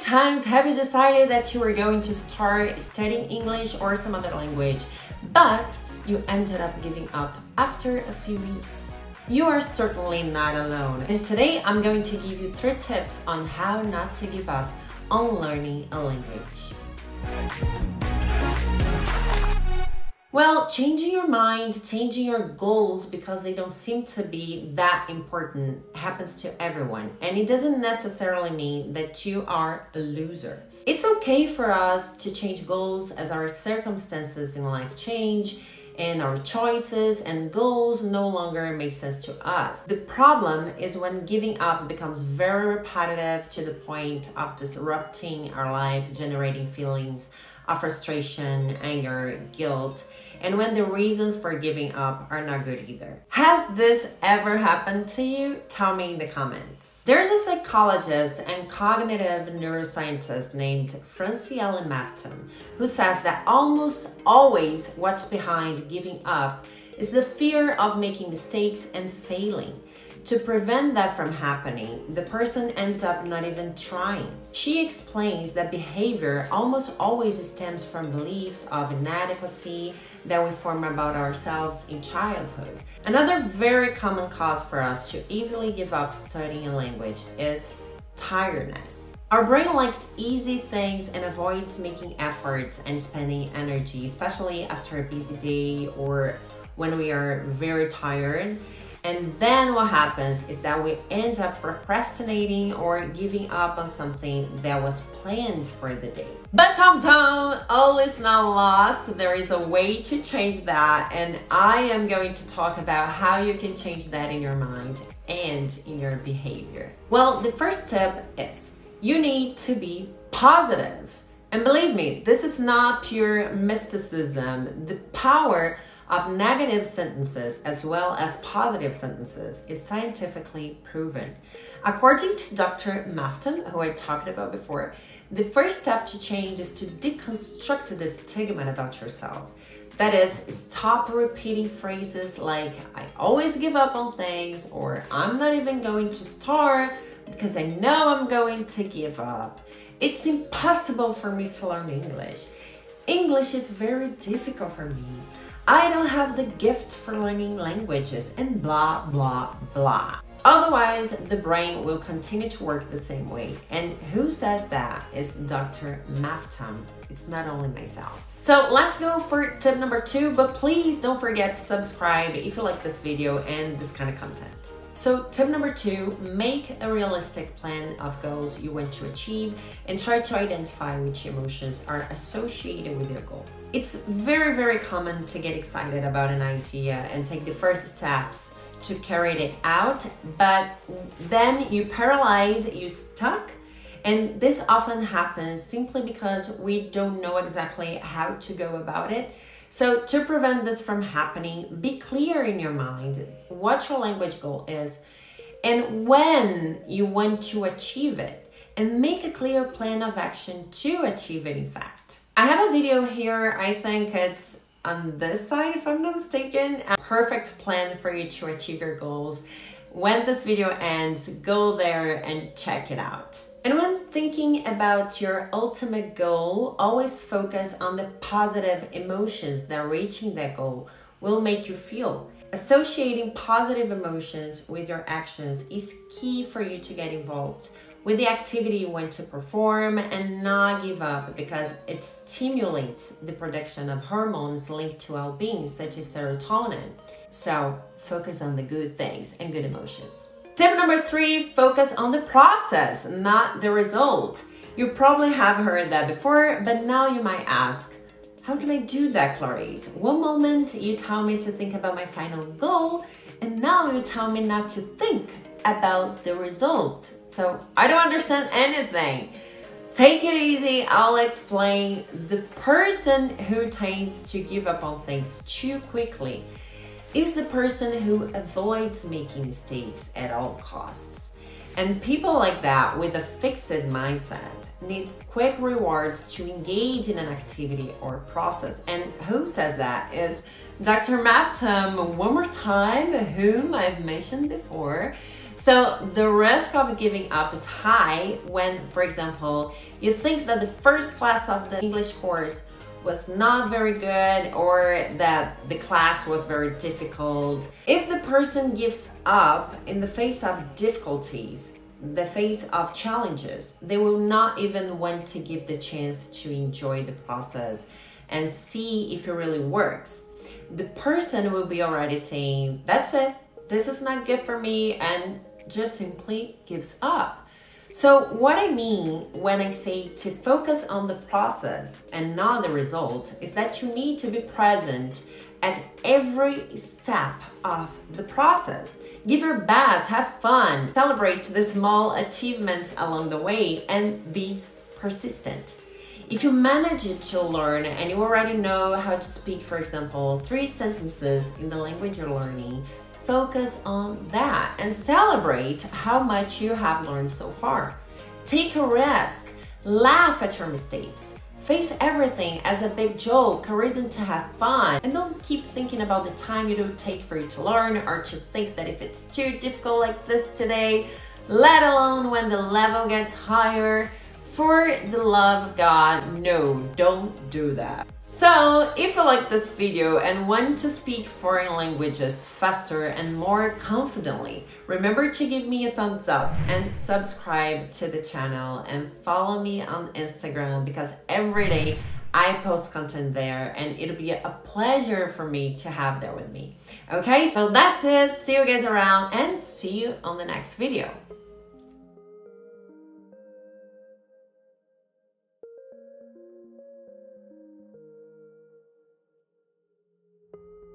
times have you decided that you were going to start studying English or some other language, but you ended up giving up after a few weeks? You are certainly not alone, and today I'm going to give you three tips on how not to give up on learning a language. Well, changing your mind, changing your goals because they don't seem to be that important happens to everyone. And it doesn't necessarily mean that you are a loser. It's okay for us to change goals as our circumstances in life change and our choices and goals no longer make sense to us. The problem is when giving up becomes very repetitive to the point of disrupting our life, generating feelings of frustration, anger, guilt and when the reasons for giving up are not good either. Has this ever happened to you? Tell me in the comments. There's a psychologist and cognitive neuroscientist named Francielle Mafton who says that almost always what's behind giving up is the fear of making mistakes and failing. To prevent that from happening, the person ends up not even trying. She explains that behavior almost always stems from beliefs of inadequacy that we form about ourselves in childhood. Another very common cause for us to easily give up studying a language is tiredness. Our brain likes easy things and avoids making efforts and spending energy, especially after a busy day or when we are very tired. And then what happens is that we end up procrastinating or giving up on something that was planned for the day. But calm down, all is not lost. There is a way to change that, and I am going to talk about how you can change that in your mind and in your behavior. Well, the first tip is you need to be positive. And believe me, this is not pure mysticism. The power of negative sentences as well as positive sentences is scientifically proven. According to Dr. Mafton, who I talked about before, the first step to change is to deconstruct the stigma about yourself. That is, stop repeating phrases like, I always give up on things, or I'm not even going to start because I know I'm going to give up. It's impossible for me to learn English. English is very difficult for me. I don't have the gift for learning languages, and blah, blah, blah. Otherwise, the brain will continue to work the same way. And who says that is Dr. Mafton. It's not only myself. So let's go for tip number two, but please don't forget to subscribe if you like this video and this kind of content. So tip number two, make a realistic plan of goals you want to achieve and try to identify which emotions are associated with your goal. It's very, very common to get excited about an idea and take the first steps to carry it out, but then you paralyze, you stuck, and this often happens simply because we don't know exactly how to go about it. So, to prevent this from happening, be clear in your mind what your language goal is and when you want to achieve it, and make a clear plan of action to achieve it, in fact. I have a video here, I think it's on this side, if I'm not mistaken, a perfect plan for you to achieve your goals. When this video ends, go there and check it out. And when thinking about your ultimate goal, always focus on the positive emotions that reaching that goal will make you feel. Associating positive emotions with your actions is key for you to get involved with the activity you want to perform and not give up because it stimulates the production of hormones linked to well being, such as serotonin. So, focus on the good things and good emotions. Tip number three focus on the process, not the result. You probably have heard that before, but now you might ask, how can I do that, Clarice? One moment you tell me to think about my final goal, and now you tell me not to think about the result. So I don't understand anything. Take it easy, I'll explain. The person who tends to give up on things too quickly is the person who avoids making mistakes at all costs. And people like that with a fixed mindset need quick rewards to engage in an activity or process. And who says that is Dr. Mafton, one more time, whom I've mentioned before. So the risk of giving up is high when, for example, you think that the first class of the English course was not very good or that the class was very difficult. If the person gives up in the face of difficulties, the face of challenges, they will not even want to give the chance to enjoy the process and see if it really works. The person will be already saying, That's it, this is not good for me, and just simply gives up. So, what I mean when I say to focus on the process and not the result is that you need to be present at every step of the process. Give your best, have fun, celebrate the small achievements along the way, and be persistent. If you manage to learn and you already know how to speak, for example, three sentences in the language you're learning, focus on that and celebrate how much you have learned so far. Take a risk, laugh at your mistakes, face everything as a big joke, a reason to have fun, and don't keep thinking about the time it will take for you to learn or to think that if it's too difficult like this today, let alone when the level gets higher. For the love of God, no, don't do that. So, if you like this video and want to speak foreign languages faster and more confidently, remember to give me a thumbs up and subscribe to the channel and follow me on Instagram because every day I post content there and it'll be a pleasure for me to have there with me. Okay, so that's it. See you guys around and see you on the next video.